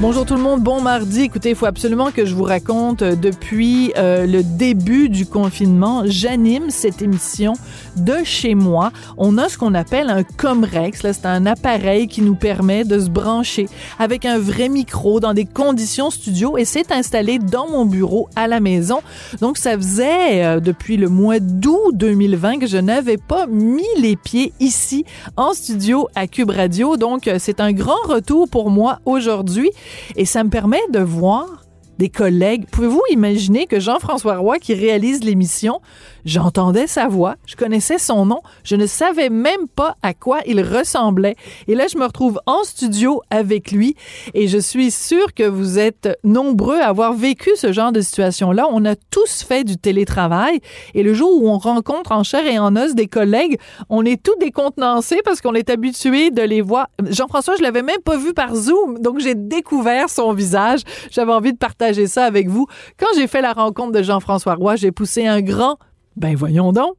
Bonjour tout le monde, bon mardi. Écoutez, il faut absolument que je vous raconte euh, depuis euh, le début du confinement, j'anime cette émission de chez moi. On a ce qu'on appelle un Comrex, c'est un appareil qui nous permet de se brancher avec un vrai micro dans des conditions studio et c'est installé dans mon bureau à la maison. Donc ça faisait euh, depuis le mois d'août 2020 que je n'avais pas mis les pieds ici en studio à Cube Radio. Donc c'est un grand retour pour moi aujourd'hui. Et ça me permet de voir des collègues. Pouvez-vous imaginer que Jean-François Roy, qui réalise l'émission, J'entendais sa voix, je connaissais son nom, je ne savais même pas à quoi il ressemblait. Et là, je me retrouve en studio avec lui et je suis sûre que vous êtes nombreux à avoir vécu ce genre de situation-là. On a tous fait du télétravail et le jour où on rencontre en chair et en os des collègues, on est tout décontenancé parce qu'on est habitué de les voir. Jean-François, je l'avais même pas vu par Zoom, donc j'ai découvert son visage. J'avais envie de partager ça avec vous. Quand j'ai fait la rencontre de Jean-François Roy, j'ai poussé un grand ben voyons donc.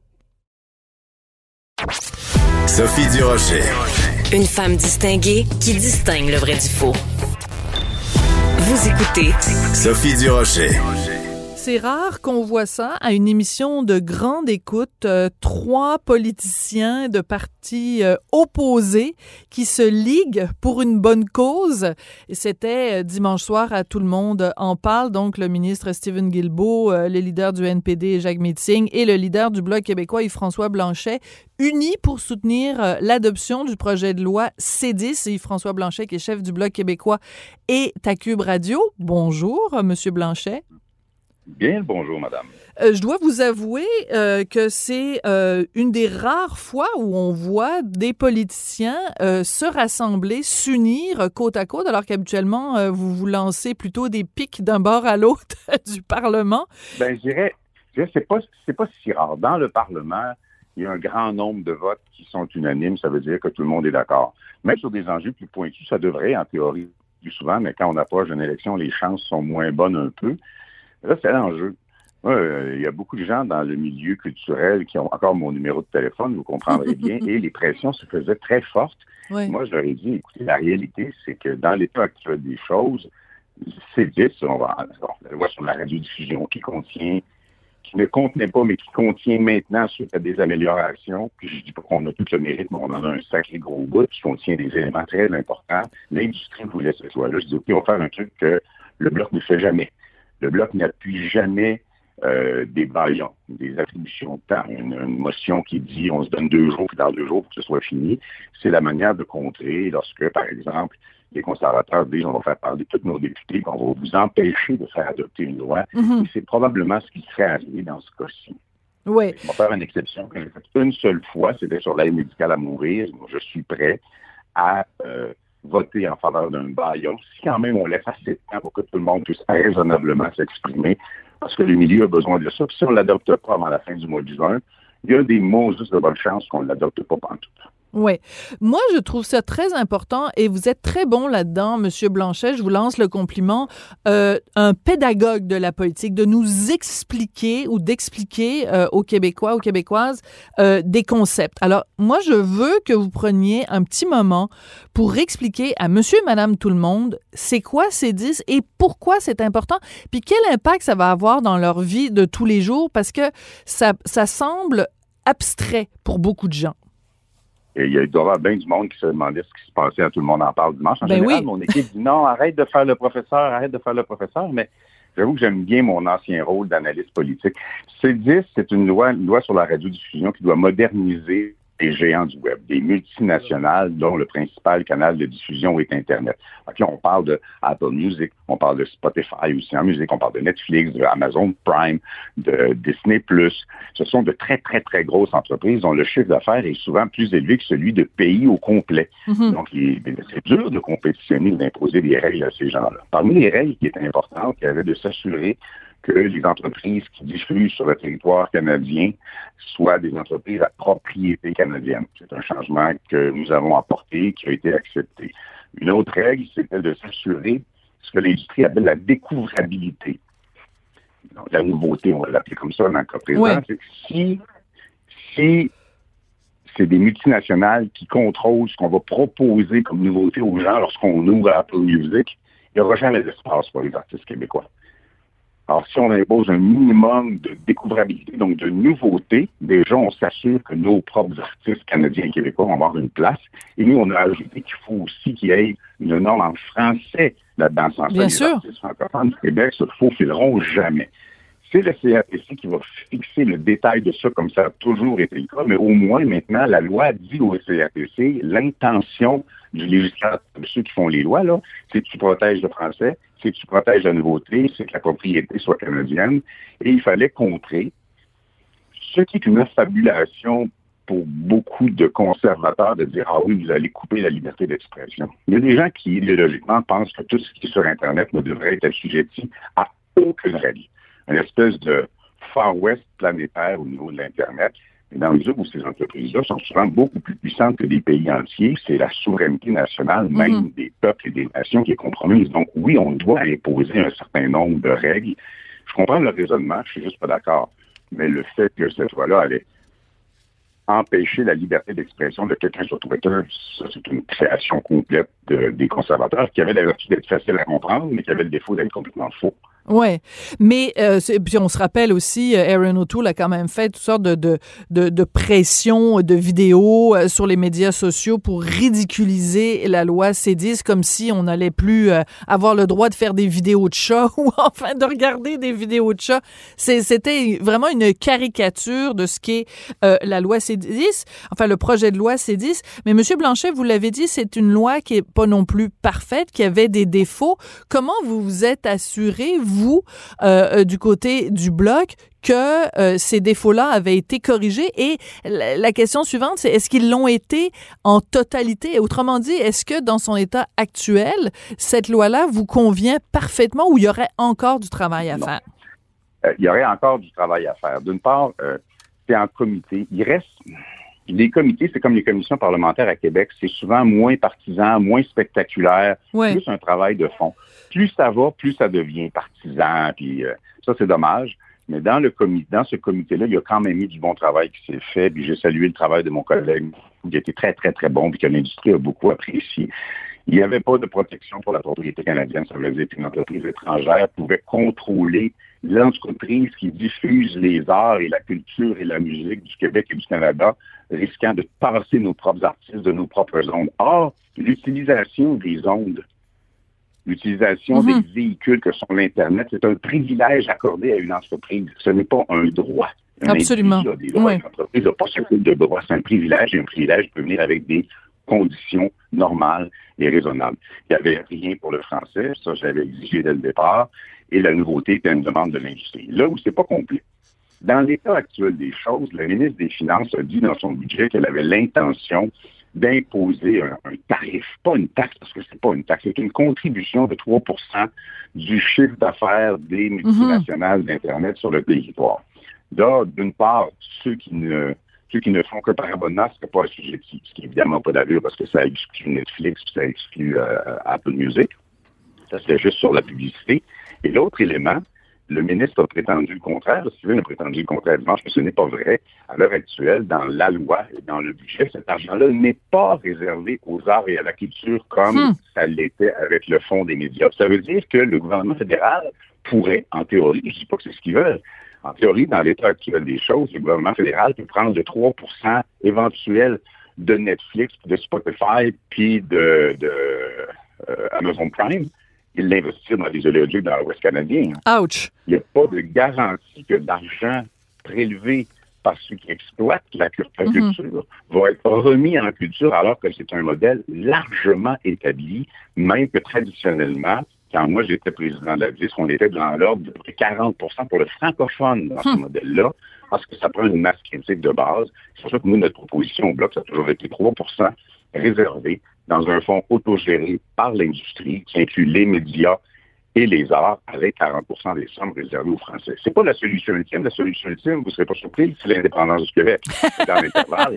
Sophie Durocher. Une femme distinguée qui distingue le vrai du faux. Vous écoutez Sophie Durocher c'est rare qu'on voit ça à une émission de grande écoute. Euh, trois politiciens de partis euh, opposés qui se liguent pour une bonne cause. C'était euh, dimanche soir à Tout le monde en parle. Donc, le ministre Stephen Guilbeault, le leader du NPD Jacques Meeting et le leader du Bloc québécois Yves-François Blanchet unis pour soutenir l'adoption du projet de loi C10. Yves-François Blanchet, qui est chef du Bloc québécois, et à Cube Radio. Bonjour, Monsieur Blanchet. Bien bonjour, madame. Euh, je dois vous avouer euh, que c'est euh, une des rares fois où on voit des politiciens se rassembler, s'unir côte à côte, alors qu'habituellement, vous vous lancez plutôt des pics d'un bord à l'autre du Parlement. Ben, je dirais, c'est pas, pas si rare. Dans le Parlement, il y a un grand nombre de votes qui sont unanimes. Ça veut dire que tout le monde est d'accord. Même sur des enjeux plus pointus, ça devrait, en théorie, plus souvent, mais quand on approche d'une élection, les chances sont moins bonnes un peu. Là, c'est l'enjeu. Euh, il y a beaucoup de gens dans le milieu culturel qui ont encore mon numéro de téléphone, vous comprendrez bien, et les pressions se faisaient très fortes. Moi, je leur ai dit, écoutez, la réalité, c'est que dans l'état actuel des choses, c'est 10, on va, on le voir sur la radiodiffusion qui contient, qui ne contenait pas, mais qui contient maintenant suite à des améliorations. Puis je dis pas qu'on a tout le mérite, mais on en a un sacré gros bout qui contient des éléments très importants. L'industrie voulait ce choix-là. Je dis, OK, on va faire un truc que le bloc ne fait jamais le Bloc n'appuie jamais euh, des baillons, des attributions de temps, une, motion qui dit on se donne deux jours, puis dans deux jours pour que ce soit fini. C'est la manière de contrer lorsque, par exemple, les conservateurs disent on va faire parler tous nos députés, qu'on va vous empêcher de faire adopter une loi. Mm-hmm. C'est probablement ce qui serait arrivé dans ce cas-ci. Oui. On va faire une exception que j'ai faite une seule fois, c'était sur l'aide médicale à mourir. je suis prêt à euh, voter en faveur d'un baillon, si quand même on laisse assez de temps pour que tout le monde puisse raisonnablement s'exprimer, parce que le milieu a besoin de ça. Puis si on ne l'adopte pas avant la fin du mois de juin, il y a des mots juste de bonne chance qu'on ne l'adopte pas pendant tout. Oui. Moi, je trouve ça très important et vous êtes très bon là-dedans, Monsieur Blanchet. Je vous lance le compliment. Euh, un pédagogue de la politique, de nous expliquer ou d'expliquer euh, aux Québécois, aux Québécoises, euh, des concepts. Alors, moi, je veux que vous preniez un petit moment pour expliquer à Monsieur et Madame tout le monde c'est quoi ces 10 et pourquoi c'est important, puis quel impact ça va avoir dans leur vie de tous les jours, parce que ça, ça semble abstrait pour beaucoup de gens. Et il y a, doit y avoir bien du monde qui se demandait ce qui se passait à Tout le monde en parle dimanche. En ben général, mon équipe dit non, arrête de faire le professeur, arrête de faire le professeur. Mais j'avoue que j'aime bien mon ancien rôle d'analyste politique. C10, c'est une loi, une loi sur la radiodiffusion qui doit moderniser des géants du web, des multinationales dont le principal canal de diffusion est Internet. Donc là, on parle de Apple Music, on parle de Spotify aussi en musique, on parle de Netflix, de Amazon Prime, de Disney+. Ce sont de très, très, très grosses entreprises dont le chiffre d'affaires est souvent plus élevé que celui de pays au complet. Mm-hmm. Donc, c'est dur de compétitionner, d'imposer des règles à ces gens-là. Parmi les règles qui étaient importantes, il y avait de s'assurer que les entreprises qui diffusent sur le territoire canadien soient des entreprises à propriété canadienne. C'est un changement que nous avons apporté, qui a été accepté. Une autre règle, c'était de s'assurer ce que l'industrie appelle la découvrabilité. Donc, la nouveauté, on va l'appeler comme ça dans le cas présent, c'est que si, si c'est des multinationales qui contrôlent ce qu'on va proposer comme nouveauté aux gens lorsqu'on ouvre Apple Music, il n'y aura jamais d'espace pour les artistes québécois. Alors, si on impose un minimum de découvrabilité, donc de nouveauté, déjà, on s'assure que nos propres artistes canadiens et québécois vont avoir une place. Et nous, on a ajouté qu'il faut aussi qu'il y ait une norme en français là-dedans. Sans ça, Bien les sûr. artistes francophones du Québec se faufileront jamais. C'est le CRTC qui va fixer le détail de ça, comme ça a toujours été le cas, mais au moins maintenant, la loi dit au CRTC l'intention du législateur, de ceux qui font les lois, là, c'est que tu protèges le français, c'est que tu protèges la nouveauté, c'est que la propriété soit canadienne. Et il fallait contrer ce qui est une affabulation pour beaucoup de conservateurs de dire Ah oui, vous allez couper la liberté d'expression. Il y a des gens qui, idéologiquement, pensent que tout ce qui est sur Internet ne devrait être assujetti à aucune règle. Une espèce de Far West planétaire au niveau de l'Internet. Mais dans le mesure où ces entreprises-là sont souvent beaucoup plus puissantes que des pays entiers, c'est la souveraineté nationale, même Mhm. des peuples et des nations, qui est compromise. Donc oui, on doit imposer un certain nombre de règles. Je comprends le raisonnement, je suis juste pas d'accord. Mais le fait que cette loi-là allait empêcher la liberté d'expression de quelqu'un sur Twitter, ça, c'est une création complète de- des conservateurs qui avaient la vertu d'être facile à comprendre, mais qui avaient le défaut d'être complètement faux. Ouais, mais euh, puis on se rappelle aussi, euh, Aaron O'Toole a quand même fait toutes sortes de de, de, de pressions, de vidéos euh, sur les médias sociaux pour ridiculiser la loi C10 comme si on n'allait plus euh, avoir le droit de faire des vidéos de chats ou enfin de regarder des vidéos de chats. C'était vraiment une caricature de ce qu'est euh, la loi C10, enfin le projet de loi C10. Mais Monsieur Blanchet, vous l'avez dit, c'est une loi qui est pas non plus parfaite, qui avait des défauts. Comment vous vous êtes assuré, euh, euh, du côté du bloc, que euh, ces défauts-là avaient été corrigés? Et la, la question suivante, c'est est-ce qu'ils l'ont été en totalité? Autrement dit, est-ce que dans son état actuel, cette loi-là vous convient parfaitement ou il y aurait encore du travail à Non. faire? Euh, il y aurait encore du travail à faire. D'une part, euh, c'est en comité. Il reste. Les comités, c'est comme les commissions parlementaires à Québec, c'est souvent moins partisan, moins spectaculaire, Oui. plus un travail de fond. Plus ça va, plus ça devient partisan, puis euh, ça, c'est dommage. Mais dans le comité, dans ce comité-là, il y a quand même eu du bon travail qui s'est fait, puis j'ai salué le travail de mon collègue, qui été très, très, très bon, puis que l'industrie a beaucoup apprécié. Il n'y avait pas de protection pour la propriété canadienne. Ça veut dire qu'une entreprise étrangère pouvait contrôler l'entreprise qui diffuse les arts et la culture et la musique du Québec et du Canada, risquant de passer nos propres artistes de nos propres ondes. Or, l'utilisation des ondes, l'utilisation Mhm. des véhicules que sont l'Internet, c'est un privilège accordé à une entreprise. Ce n'est pas un droit. Un Absolument. individu a des droits. Oui. Une entreprise n'a pas ce type de droit. C'est un privilège et un privilège peut venir avec des conditions normales et raisonnables. Il n'y avait rien pour le français, ça j'avais exigé dès le départ, et la nouveauté était une demande de l'industrie. Là où c'est pas complet. Dans l'état actuel des choses, la ministre des Finances a dit dans son budget qu'elle avait l'intention d'imposer un, un tarif, pas une taxe, parce que c'est pas une taxe, c'est une contribution de 3% du chiffre d'affaires des multinationales d'Internet sur le territoire. Là, d'une part, ceux qui ne ceux qui ne font que par abonnement ne seraient pas assujettis, ce qui n'est évidemment pas d'allure parce que ça exclut Netflix, puis ça exclut euh, Apple Music. Ça, c'est juste sur la publicité. Et l'autre élément, le ministre a prétendu le contraire, Steven a prétendu le contraire dimanche, mais ce n'est pas vrai. À l'heure actuelle, dans la loi et dans le budget, cet argent-là n'est pas réservé aux arts et à la culture comme Hmm. ça l'était avec le fonds des médias. Ça veut dire que le gouvernement fédéral pourrait, en théorie, je ne dis pas que c'est ce qu'ils veulent, en théorie, dans l'état actuel des choses, le gouvernement fédéral peut prendre le 3% éventuel de Netflix, de Spotify, puis de, de euh, Amazon Prime, et l'investir dans les oléoducs dans l'Ouest canadien. Ouch! Il n'y a pas de garantie que l'argent prélevé par ceux qui exploitent la, cul- la culture va être remis en culture alors que c'est un modèle largement établi, même que traditionnellement, quand moi j'étais président de la VIS, on était dans l'ordre de près 40% pour le francophone dans ce Hmm. modèle-là, parce que ça prend une masse critique de base. C'est pour ça que nous, notre proposition au Bloc, ça a toujours été 3% réservé dans un fonds autogéré par l'industrie qui inclut les médias et les arts avec 40% des sommes réservées aux Français. C'est pas la solution ultime. La solution ultime, vous serez pas surpris, c'est l'indépendance du Québec. Dans l'intervalle,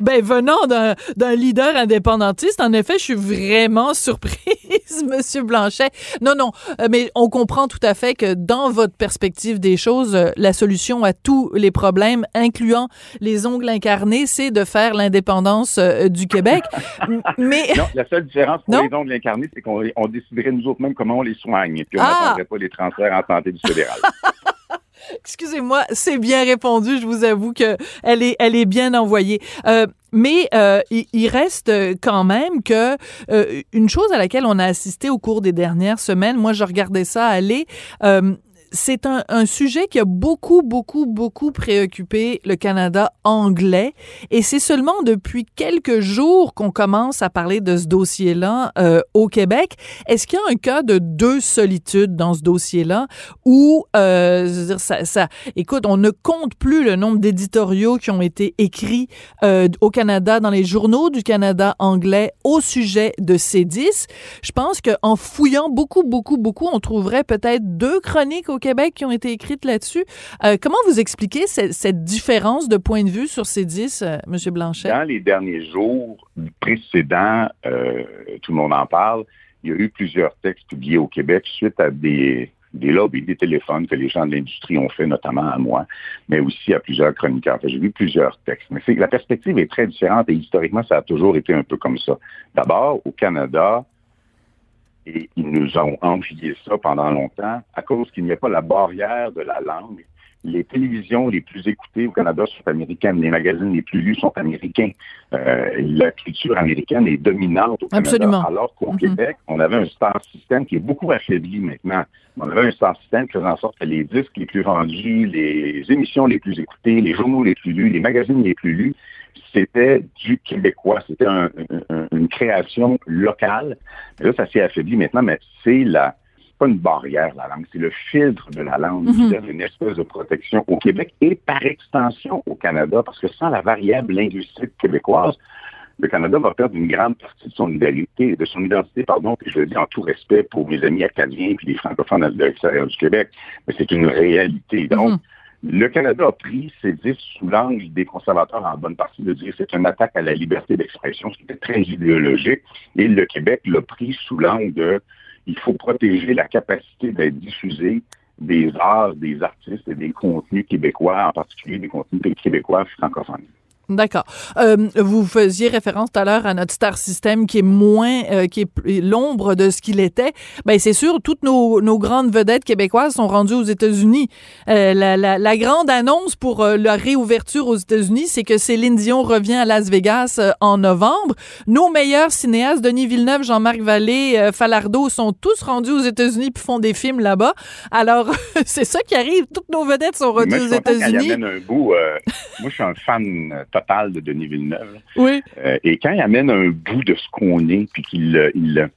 Ben, venant d'un leader indépendantiste, en effet, je suis vraiment surprise, Monsieur Blanchet. Non, non, euh, mais on comprend tout à fait que dans votre perspective des choses, euh, la solution à tous les problèmes, incluant les ongles incarnés, c'est de faire l'indépendance euh, du Québec. mais... Non, la seule différence pour les ongles incarnés, c'est qu'on déciderait nous autres même comment on les soigne. Puis on ah! n'attendrait pas les transferts en santé du fédéral. Excusez-moi, c'est bien répondu. Je vous avoue que elle est, elle est bien envoyée. Euh, mais euh, il, reste quand même que euh, une chose à laquelle on a assisté au cours des dernières semaines, moi je regardais ça aller, c'est un, sujet qui a beaucoup, beaucoup, beaucoup préoccupé le Canada anglais. Et c'est seulement depuis quelques jours qu'on commence à parler de ce dossier-là euh, au Québec. Est-ce qu'il y a un cas de deux solitudes dans ce dossier-là où, euh, ça, ça, écoute, on ne compte plus le nombre d'éditoriaux qui ont été écrits euh, au Canada, dans les journaux du Canada anglais au sujet de C10. Je pense qu'en fouillant beaucoup, beaucoup, beaucoup, on trouverait peut-être deux chroniques au Québec qui ont été écrites là-dessus. Euh, comment vous expliquez cette, différence de point de vue sur ces dix, euh, M. Blanchet? Dans les derniers jours précédents, euh, tout le monde en parle, il y a eu plusieurs textes publiés au Québec suite à des, des lobbies, des téléphones que les gens de l'industrie ont fait, notamment à moi, mais aussi à plusieurs chroniqueurs. J'ai vu plusieurs textes. Mais la perspective est très différente et historiquement, ça a toujours été un peu comme ça. D'abord, au Canada, et ils nous ont envié ça pendant longtemps à cause qu'il n'y a pas la barrière de la langue. Les télévisions les plus écoutées au Canada sont américaines, les magazines les plus lus sont américains. Euh, la culture américaine est dominante au Canada, Absolument. alors qu'au mm-hmm. Québec, on avait un star system qui est beaucoup affaibli maintenant. On avait un star system qui faisait en sorte que les disques les plus vendus, les émissions les plus écoutées, les journaux les plus lus, les magazines les plus lus, c'était du québécois, c'était une création locale. là, ça s'est affaibli maintenant, mais c'est la pas une barrière, la langue, c'est le filtre de la langue qui mhm. donne une espèce de protection au Québec et par extension au Canada, parce que sans la variable linguistique québécoise, le Canada va perdre une grande partie de son identité, de son identité, pardon, puis je le dis en tout respect pour mes amis acadiens puis les francophones à l'extérieur du Québec, mais c'est une réalité. Donc, mhm. Le Canada a pris ces dix sous l'angle des conservateurs en bonne partie de dire c'est une attaque à la liberté d'expression, ce qui était très idéologique. Et le Québec l'a pris sous l'angle de il faut protéger la capacité d'être diffusé des arts, des artistes et des contenus québécois, en particulier des contenus québécois francophones. D'accord. Euh, vous faisiez référence tout à l'heure à notre star system qui est moins, euh, qui est l'ombre de ce qu'il était. Ben c'est sûr, toutes nos, nos, grandes vedettes québécoises sont rendues aux États-Unis. Euh, la, la, la, grande annonce pour la réouverture aux États-Unis, c'est que Céline Dion revient à Las Vegas en novembre. Nos meilleurs cinéastes, Denis Villeneuve, Jean-Marc Vallée, Falardeau, sont tous rendus aux États-Unis puis font des films là-bas. Alors c'est ça qui arrive. Toutes nos vedettes sont rendues aux États-Unis. moi, je suis un fan de Denis Villeneuve. Oui. Euh, et quand il amène un bout de ce qu'on est, puis qu'il il,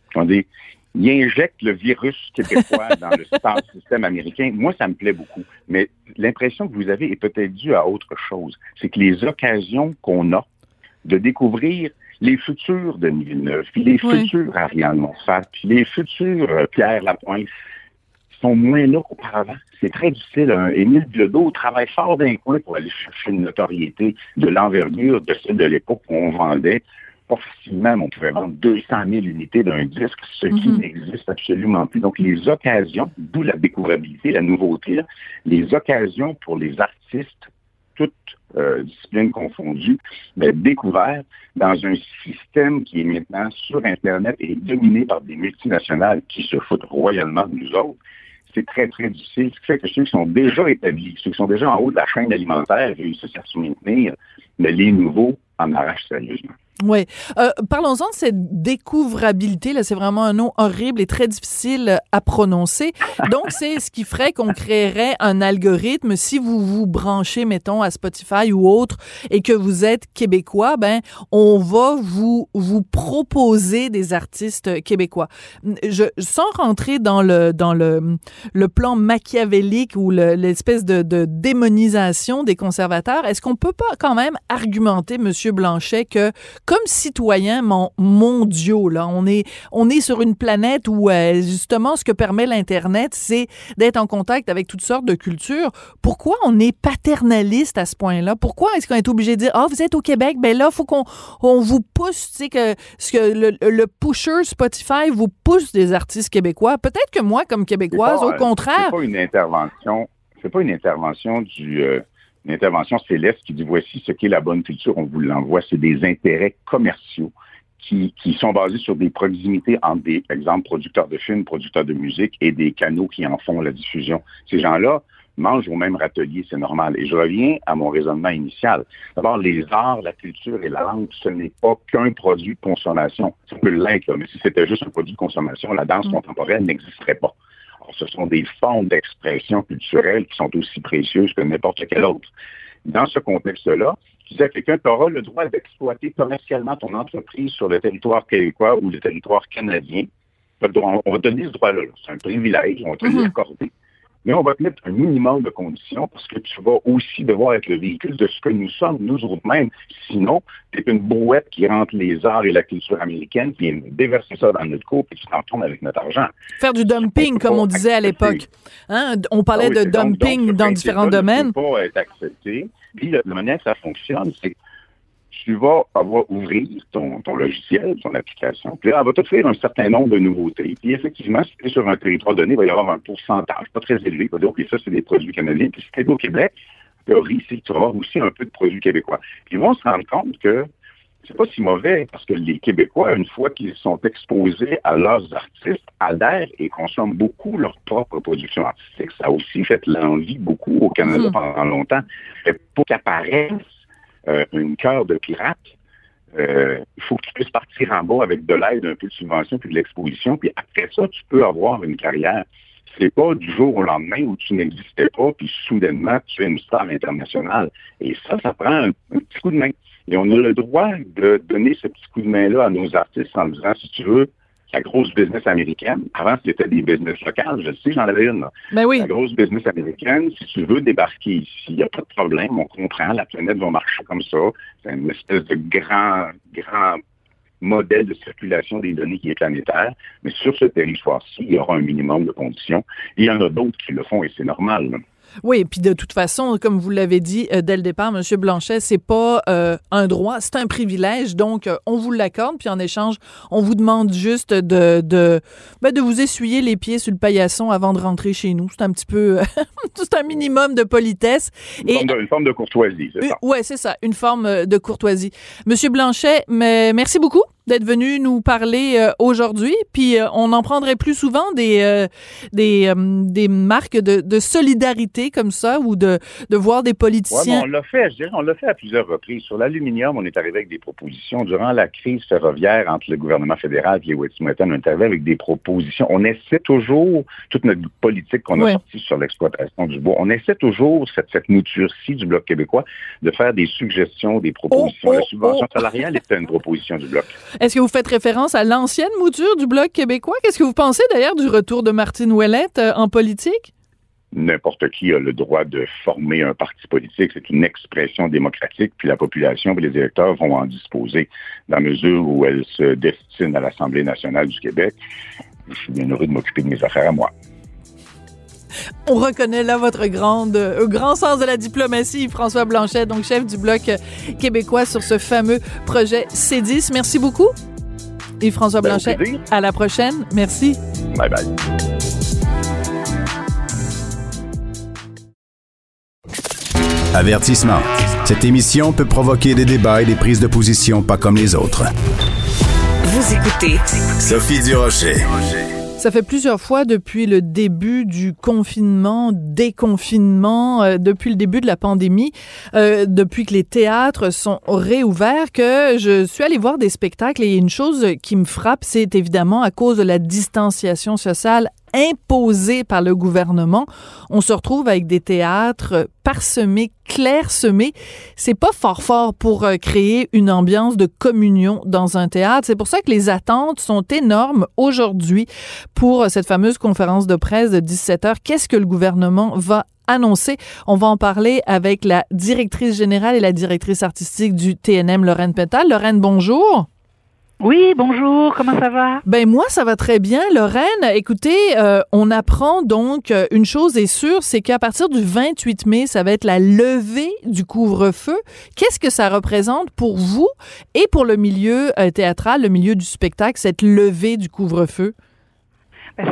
il injecte le virus québécois dans le système américain, moi, ça me plaît beaucoup. Mais l'impression que vous avez est peut-être due à autre chose. C'est que les occasions qu'on a de découvrir les futurs Denis Villeneuve, puis les futurs Ariane Montfort, puis les futurs euh, Pierre Lapointe, sont moins là qu'auparavant. C'est très difficile. Émile Bilodeau travaille fort d'un coin pour aller chercher une notoriété de l'envergure de celle de l'époque où on vendait pas facilement, on pouvait vendre 200 000 unités d'un disque, ce qui mhm. n'existe absolument plus. Donc, les occasions, d'où la découvrabilité, la nouveauté, les occasions pour les artistes, toutes euh, disciplines confondues, d'être découverts dans un système qui est maintenant sur Internet et dominé par des multinationales qui se foutent royalement de nous autres c'est très, très difficile. Ce qui fait que ceux qui sont déjà établis, ceux qui sont déjà en haut de la chaîne alimentaire réussissent à se maintenir, mais les nouveaux en arrachent sérieusement. Oui. Euh, Parlons-en de cette découvrabilité. Là, c'est vraiment un nom horrible et très difficile à prononcer. Donc, c'est ce qui ferait qu'on créerait un algorithme. Si vous vous branchez, mettons, à Spotify ou autre, et que vous êtes québécois, ben, on va vous vous proposer des artistes québécois. Je, sans rentrer dans le dans le le plan machiavélique ou l'espèce de, de démonisation des conservateurs, est-ce qu'on peut pas quand même argumenter, Monsieur Blanchet, que comme citoyens mondiaux. Là, on est on est sur une planète où euh, justement ce que permet l'internet, c'est d'être en contact avec toutes sortes de cultures. Pourquoi on est paternaliste à ce point-là? Pourquoi est-ce qu'on est obligé de dire ah vous êtes au Québec, ben là faut qu'on on vous pousse, tu sais que ce que le, le pusher Spotify vous pousse des artistes québécois. Peut-être que moi comme québécoise, au contraire, c'est pas une intervention, c'est pas une intervention du euh, une intervention céleste qui dit voici ce qu'est la bonne culture, on vous l'envoie. C'est des intérêts commerciaux qui, qui, sont basés sur des proximités entre des, exemples, producteurs de films, producteurs de musique et des canaux qui en font la diffusion. Ces gens-là mangent au même râtelier, c'est normal. Et je reviens à mon raisonnement initial. D'abord, les arts, la culture et la langue, ce n'est pas qu'un produit de consommation. Ça peut l'être, mais si c'était juste un produit de consommation, la danse mm. contemporaine n'existerait pas ce sont des formes d'expression culturelle qui sont aussi précieuses que n'importe quelle autre. Dans ce contexte-là, tu disais à quelqu'un, tu auras le droit d'exploiter commercialement ton entreprise sur le territoire québécois ou le territoire canadien. On va te donner ce droit-là. C'est un privilège, on va te mm-hmm. l'accorder mais on va te mettre un minimum de conditions parce que tu vas aussi devoir être le véhicule de ce que nous sommes, nous autres-mêmes. Sinon, tu es une brouette qui rentre les arts et la culture américaine, puis déverser ça dans notre cours, puis tu t'en tournes avec notre argent. Faire du dumping, comme on disait à l'époque. Hein? On parlait ah de dumping dans différents domaines. Ne pas être accepté. Puis la manière que ça fonctionne, c'est tu vas avoir ouvrir ton, logiciel, ton application, puis là, elle va t'offrir un certain nombre de nouveautés. Puis effectivement, si tu es sur un territoire donné, il va y avoir un pourcentage pas très élevé. Il va dire, OK, ça, c'est des produits canadiens. Puis si tu es au Québec, théorie, c'est que tu vas avoir aussi un peu de produits québécois. Puis ils vont se rendre compte que c'est pas si mauvais parce que les Québécois, une fois qu'ils sont exposés à leurs artistes, adhèrent et consomment beaucoup leur propre production artistique. Ça a aussi fait l'envie beaucoup au Canada mmh. pendant longtemps. Et pour qu'apparaissent euh, une cœur de pirate, euh, il faut que tu puisses partir en bas avec de l'aide, un peu de subvention, puis de l'exposition, puis après ça, tu peux avoir une carrière. C'est pas du jour au lendemain où tu n'existais pas, puis soudainement, tu es une star internationale. Et ça, ça prend un, un, petit coup de main. Et on a le droit de donner ce petit coup de main-là à nos artistes en disant, si tu veux, la grosse business américaine. Avant, c'était des business locales. Je sais, j'en avais une. Ben oui. La grosse business américaine, si tu veux débarquer ici, il n'y a pas de problème. On comprend, la planète va marcher comme ça. C'est une espèce de grand, grand modèle de circulation des données qui est planétaire. Mais sur ce territoire-ci, il y aura un minimum de conditions. il y en a d'autres qui le font et c'est normal. Oui, puis de toute façon, comme vous l'avez dit euh, dès le départ, Monsieur Blanchet, c'est pas euh, un droit, c'est un privilège. Donc, euh, on vous l'accorde, puis en échange, on vous demande juste de de, ben, de vous essuyer les pieds sur le paillasson avant de rentrer chez nous. C'est un petit peu, c'est un minimum de politesse. Une, et, forme, de, une forme de courtoisie, c'est ça. Oui, c'est ça, une forme de courtoisie. Monsieur Blanchet, mais merci beaucoup d'être venu nous parler euh, aujourd'hui. Puis euh, on en prendrait plus souvent des euh, des, des marques de, de, solidarité comme ça ou de, de voir des politiciens. Ouais, on l'a fait, je dirais, on l'a fait à plusieurs reprises. Sur l'aluminium, on est arrivé avec des propositions. Durant la crise ferroviaire entre le gouvernement fédéral et les Wet'suwet'en, on est arrivé avec des propositions. On essaie toujours, toute notre politique qu'on a sortie sur l'exploitation du bois, on essaie toujours, cette, cette mouture-ci du Bloc québécois, de faire des suggestions, des propositions. Oh, la subvention oh, salariale était une proposition du Bloc. Est-ce que vous faites référence à l'ancienne mouture du Bloc québécois? Qu'est-ce que vous pensez d'ailleurs du retour de Martine Ouellette euh, en politique? N'importe qui a le droit de former un parti politique. C'est une expression démocratique, puis la population et les électeurs vont en disposer dans la mesure où elle se destine à l'Assemblée nationale du Québec. Je suis bien heureux de m'occuper de mes affaires à moi. On reconnaît là votre grande, euh, grand sens de la diplomatie, François Blanchet, donc chef du Bloc québécois sur ce fameux projet C10. Merci beaucoup. Et François ben, Blanchet, à la prochaine. Merci. Bye bye. Avertissement. Cette émission peut provoquer des débats et des prises de position pas comme les autres. Vous écoutez Sophie Durocher. Ça fait plusieurs fois depuis le début du confinement, déconfinement, euh, depuis le début de la pandémie, euh, depuis que les théâtres sont réouverts, que je suis allée voir des spectacles et une chose qui me frappe, c'est évidemment à cause de la distanciation sociale imposée par le gouvernement, on se retrouve avec des théâtres parsemés, clairsemés. C'est pas fort fort pour euh, créer une ambiance de communion dans un théâtre. C'est pour ça que les attentes sont énormes aujourd'hui pour cette fameuse conférence de presse de 17 heures. Qu'est-ce que le gouvernement va annoncer? On va en parler avec la directrice générale et la directrice artistique du TNM, Lorraine Pental. Lorraine, bonjour. Oui, bonjour, comment ça va? Ben moi, ça va très bien, Lorraine. Écoutez, euh, on apprend donc euh, une chose est sûre, c'est qu'à partir du 28 mai, ça va être la levée du couvre-feu. Qu'est-ce que ça représente pour vous et pour le milieu euh, théâtral, le milieu du spectacle, cette levée du couvre-feu?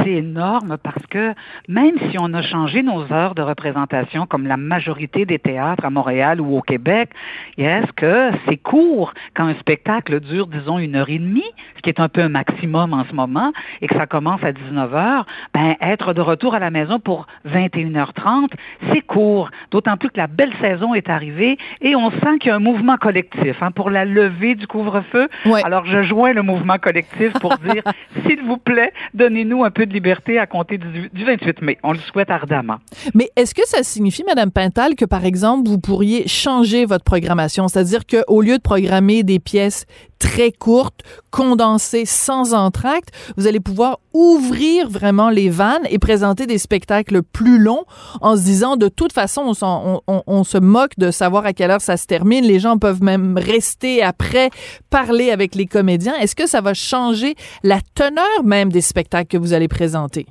C'est énorme parce que même si on a changé nos heures de représentation, comme la majorité des théâtres à Montréal ou au Québec, est-ce que c'est court quand un spectacle dure, disons, une heure et demie, ce qui est un peu un maximum en ce moment, et que ça commence à 19 heures, ben, être de retour à la maison pour 21h30, c'est court. D'autant plus que la belle saison est arrivée et on sent qu'il y a un mouvement collectif hein, pour la levée du couvre-feu. Alors, je joins le mouvement collectif pour dire, s'il vous plaît, donnez-nous un peu de liberté à compter du, 28 mai. On le souhaite ardemment. Mais est-ce que ça signifie, Madame Pintal, que par exemple, vous pourriez changer votre programmation? C'est-à-dire qu'au lieu de programmer des pièces très courtes, condensées, sans entracte, vous allez pouvoir ouvrir vraiment les vannes et présenter des spectacles plus longs en se disant de toute façon, on, on, se moque de savoir à quelle heure ça se termine. Les gens peuvent même rester après, parler avec les comédiens. Est-ce que ça va changer la teneur même des spectacles que vous allez présenter?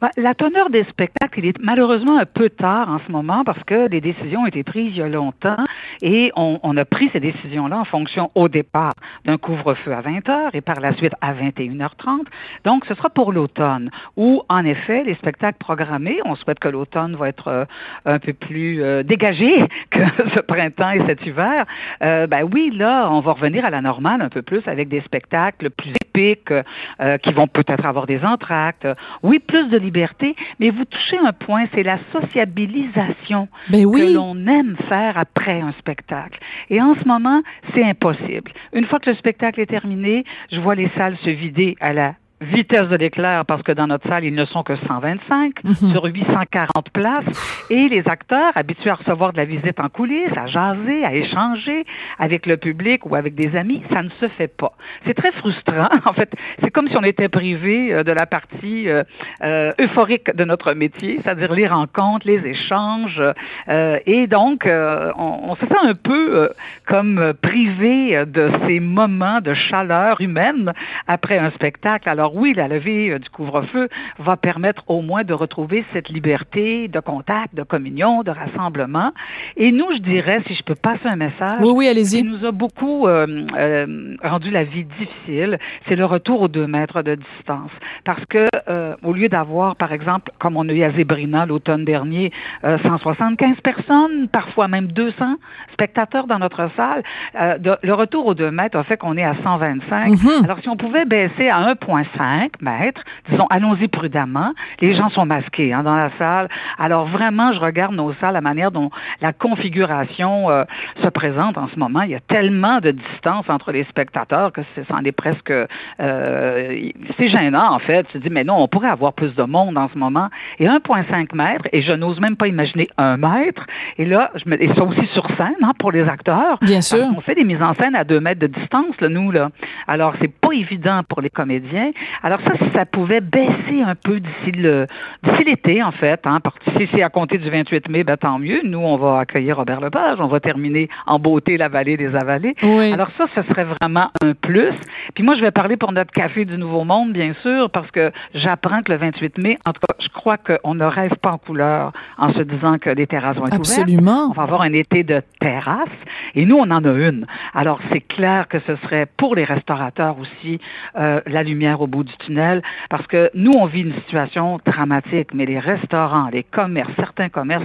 Bah, la teneur des spectacles, il est malheureusement un peu tard en ce moment parce que les décisions ont été prises il y a longtemps et on, a pris ces décisions-là en fonction au départ d'un couvre-feu à 20 heures et par la suite à 21h30. Donc, ce sera pour l'automne où, en effet, les spectacles programmés, on souhaite que l'automne va être euh, un peu plus euh, dégagé que ce printemps et cet hiver. Euh, ben oui, là, on va revenir à la normale un peu plus avec des spectacles plus épiques qui vont peut-être avoir des entractes. Oui, plus de liberté mais vous touchez un point, c'est la sociabilisation ben que l'on aime faire après un spectacle. Et en ce moment, c'est impossible. Une fois que le spectacle est terminé, je vois les salles se vider à la vitesse de l'éclair parce que dans notre salle, ils ne sont que 125 mhm. sur 840 places. Et les acteurs, habitués à recevoir de la visite en coulisses, à jaser, à échanger avec le public ou avec des amis, ça ne se fait pas. C'est très frustrant. En fait, c'est comme si on était privé euh, de la partie euh, euh, euphorique de notre métier, c'est-à-dire les rencontres, les échanges. et donc, on, on, se sent un peu comme privé de ces moments de chaleur humaine après un spectacle. Alors, oui, la levée euh, du couvre-feu va permettre au moins de retrouver cette liberté de contact, de communion, de rassemblement. Et nous, je dirais, si je peux passer un message, oui, oui, allez-y. qui nous a beaucoup euh, euh, rendu la vie difficile, c'est le retour aux deux mètres de distance. Parce que au lieu d'avoir, par exemple, comme on a eu à Zébrina l'automne dernier, 175 personnes, parfois même 200 spectateurs dans notre salle, le retour aux deux mètres a fait qu'on est à 125. Mm-hmm. Alors, si on pouvait baisser à 1,5 mètres. Disons, allons-y prudemment. Les gens sont masqués hein, dans la salle. Alors vraiment, je regarde nos salles, la manière dont la configuration euh, se présente en ce moment. Il y a tellement de distance entre les spectateurs que c'est, est presque... Euh, c'est gênant, en fait. Tu dis, mais non, on pourrait avoir plus de monde en ce moment. Et 1,5 mètres, et je n'ose même pas imaginer un mètre. Et là, je me, et ça aussi sur scène, hein, pour les acteurs. Bien sûr. On fait des mises en scène à deux mètres de distance, là, nous, là. Alors, c'est pas évident pour les comédiens. Alors ça, si ça pouvait baisser un peu d'ici le d'ici l'été, en fait, hein, si c'est à compter du 28 mai, ben tant mieux. Nous, on va accueillir Robert Lepage, on va terminer en beauté la vallée des avalées. Alors ça, ce serait vraiment un plus. Puis moi, je vais parler pour notre café du Nouveau Monde, bien sûr, parce que j'apprends que le 28 mai, en tout cas, je crois qu'on ne rêve pas en couleur en se disant que les terrasses vont être Absolument. On va avoir un été de terrasse, et nous, on en a une. Alors c'est clair que ce serait pour les restaurateurs aussi euh, la lumière au bout du tunnel, parce que nous, on vit une situation dramatique, mais les restaurants, les commerces, certains commerces,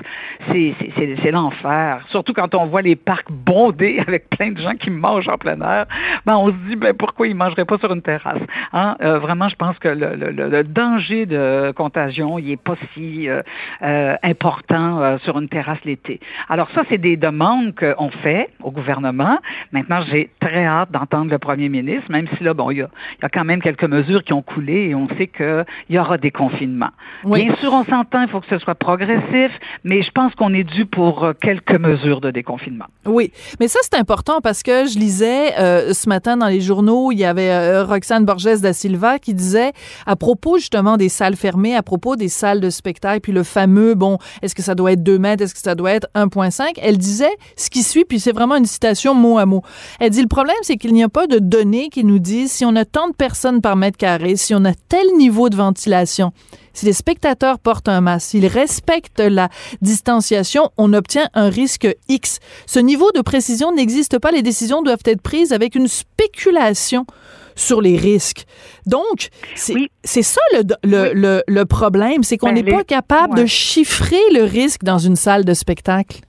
c'est l'enfer. Surtout quand on voit les parcs bondés avec plein de gens qui mangent en plein air, ben on se dit, ben pourquoi ils mangeraient pas sur une terrasse? Hein? Euh, vraiment, je pense que le, le, le, danger de contagion, il est pas si euh, euh, important sur une terrasse l'été. Alors ça, c'est des demandes qu'on fait au gouvernement. Maintenant, j'ai très hâte d'entendre le premier ministre, même si là, bon, il y a, il y a quand même quelques mesures mesures qui ont coulé et on sait qu'il y aura des confinements. Bien sûr, on s'entend, il faut que ce soit progressif, mais je pense qu'on est dû pour euh, quelques mesures de déconfinement. Oui, mais ça c'est important parce que je lisais euh, ce matin dans les journaux, il y avait euh, Roxane Borges da Silva qui disait à propos justement des salles fermées, à propos des salles de spectacle, puis le fameux, bon, est-ce que ça doit être 2 mètres, est-ce que ça doit être 1,5, elle disait ce qui suit, puis c'est vraiment une citation mot à mot. Elle dit, le problème, c'est qu'il n'y a pas de données qui nous disent si on a tant de personnes par mètre carré, si on a tel niveau de ventilation, si les spectateurs portent un masque, s'ils respectent la distanciation, on obtient un risque X. Ce niveau de précision n'existe pas. Les décisions doivent être prises avec une spéculation sur les risques. Donc, c'est ça le, le, problème, c'est qu'on ben, n'est pas capable de chiffrer le risque dans une salle de spectacle.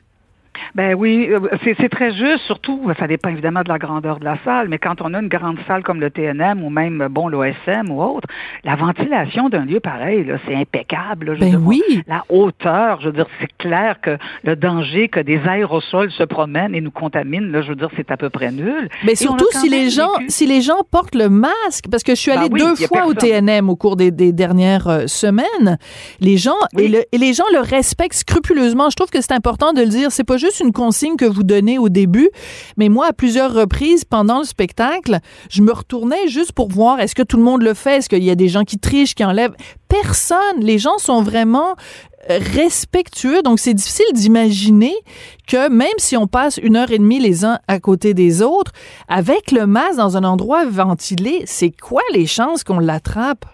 Ben oui, euh, c'est très juste, surtout, ça dépend évidemment de la grandeur de la salle, mais quand on a une grande salle comme le TNM ou même, bon, l'OSM ou autre, la ventilation d'un lieu pareil, c'est impeccable. ben oui. La hauteur, je veux dire, c'est clair que le danger que des aérosols se promènent et nous contaminent, là, je veux dire, c'est à peu près nul. Mais surtout si les gens, si les gens portent le masque, parce que je suis allée ben deux fois au TNM au cours des, dernières euh, semaines, les gens, et, et les gens le respectent scrupuleusement. Je trouve que c'est important de le dire. C'est pas juste une consigne que vous donnez au début, mais moi, à plusieurs reprises pendant le spectacle, je me retournais juste pour voir est-ce que tout le monde le fait, est-ce qu'il y a des gens qui trichent, qui enlèvent? Personne. Les gens sont vraiment euh, respectueux. Donc, c'est difficile d'imaginer que même si on passe une heure et demie les uns à côté des autres, avec le masque dans un endroit ventilé, c'est quoi les chances qu'on l'attrape?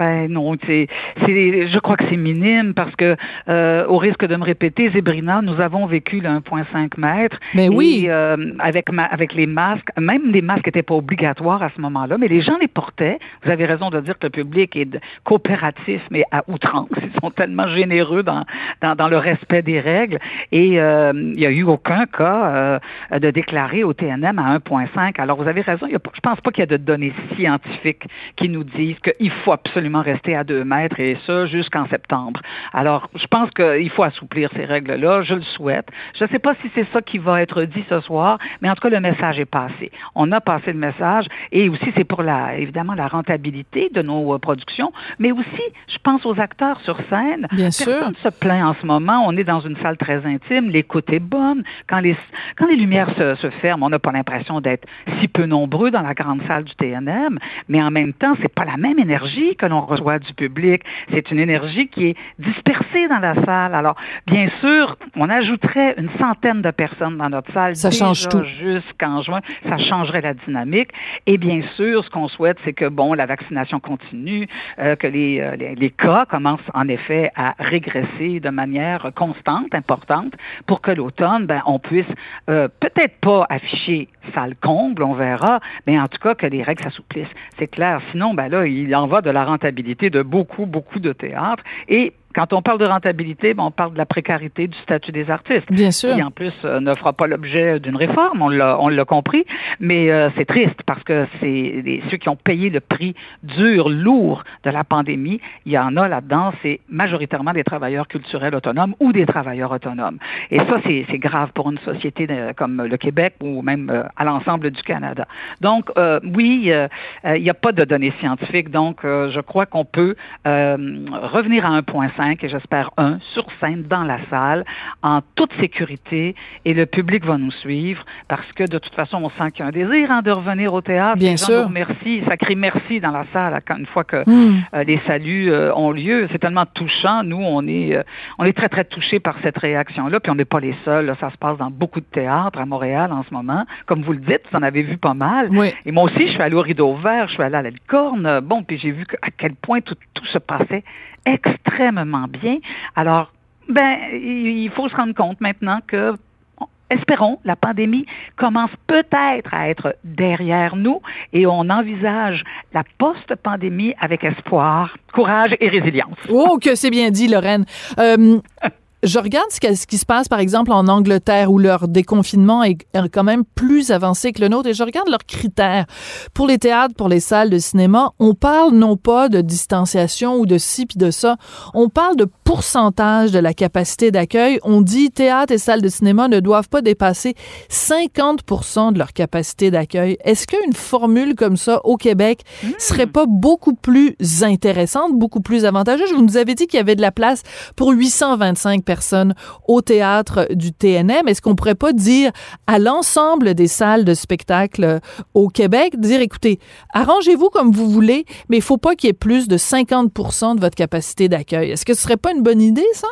Ben non, c'est, c'est, je crois que c'est minime parce que euh, au risque de me répéter, Zébrina, nous avons vécu le 1,5 mètres. Mais oui. Euh, avec avec les masques, même les masques n'étaient pas obligatoires à ce moment-là, mais les gens les portaient. Vous avez raison de dire que le public est coopératif, mais à outrance. Ils sont tellement généreux dans dans, dans le respect des règles. Et euh, il n'y a eu aucun cas euh, de déclarer au TNM à 1,5. Alors vous avez raison. Y a, je pense pas qu'il y a de données scientifiques qui nous disent qu'il faut absolument rester à deux mètres et ça jusqu'en septembre. Alors, je pense qu'il faut assouplir ces règles-là. Je le souhaite. Je ne sais pas si c'est ça qui va être dit ce soir, mais en tout cas, le message est passé. On a passé le message et aussi c'est pour la, évidemment, la rentabilité de nos euh, productions, mais aussi, je pense aux acteurs sur scène. Bien Personne se plaint en ce moment. On est dans une salle très intime. L'écoute est bonne. Quand les, quand les lumières se, se ferment, on n'a pas l'impression d'être si peu nombreux dans la grande salle du TNM, mais en même temps, c'est pas la même énergie que l'on reçoit du public. C'est une énergie qui est dispersée dans la salle. Alors, bien sûr, on ajouterait une centaine de personnes dans notre salle. Ça change tout. Jusqu'en juin, ça changerait la dynamique. Et bien sûr, ce qu'on souhaite, c'est que, bon, la vaccination continue, euh, que les, euh, les, les, cas commencent en effet à régresser de manière constante, importante, pour que l'automne, ben, on puisse euh, peut-être pas afficher salle comble, on verra, mais en tout cas que les règles s'assouplissent. C'est clair. Sinon, ben là, il en va de la rentabilité de beaucoup, beaucoup de théâtres. Et quand on parle de rentabilité, ben, on parle de la précarité du statut des artistes. Bien sûr. Qui en plus euh, ne fera pas l'objet d'une réforme, on l'a, on l'a compris, mais euh, c'est triste parce que c'est ceux qui ont payé le prix dur, lourd de la pandémie. Il y en a là-dedans, c'est majoritairement des travailleurs culturels autonomes ou des travailleurs autonomes. Et ça, c'est, c'est grave pour une société comme le Québec ou même euh, à l'ensemble du Canada. Donc, oui, il n'y a pas de données scientifiques, donc je crois qu'on peut revenir à un point et j'espère un sur scène dans la salle en toute sécurité et le public va nous suivre parce que de toute façon on sent qu'il y a un désir hein, de revenir au théâtre. Bien les sûr. merci, ça crie merci dans la salle une fois que hmm. euh, les saluts euh, ont lieu. C'est tellement touchant. Nous on est euh, on est très très touchés par cette réaction là. Puis on n'est pas les seuls. Ça se passe dans beaucoup de théâtres à Montréal en ce moment. Comme vous le dites, vous en avez vu pas mal. Oui. Et moi aussi je suis allée au Rideau Vert, je suis allée à la Licorne. Bon, puis j'ai vu à quel point tout, tout se passait extrêmement bien. Alors, ben, il faut se rendre compte maintenant que espérons, la pandémie commence peut-être à être derrière nous et on envisage la post-pandémie avec espoir, courage et résilience. Oh, que c'est bien dit, Lorraine. Euh, je regarde ce, qui se passe, par exemple, en Angleterre, où leur déconfinement est quand même plus avancé que le nôtre, et je regarde leurs critères. Pour les théâtres, pour les salles de cinéma, on parle non pas de distanciation ou de ci puis de ça, on parle de pourcentage de la capacité d'accueil. On dit théâtre et salles de cinéma ne doivent pas dépasser 50% de leur capacité d'accueil. Est-ce qu'une formule comme ça au Québec mmh. serait pas beaucoup plus intéressante, beaucoup plus avantageuse? Vous nous avez dit qu'il y avait de la place pour 825 personnes au théâtre du TNM. Est-ce qu'on pourrait pas dire à l'ensemble des salles de spectacle euh, au Québec, dire, écoutez, arrangez-vous comme vous voulez, mais il faut pas qu'il y ait plus de 50% de votre capacité d'accueil. Est-ce que ce serait pas une bonne idée, ça?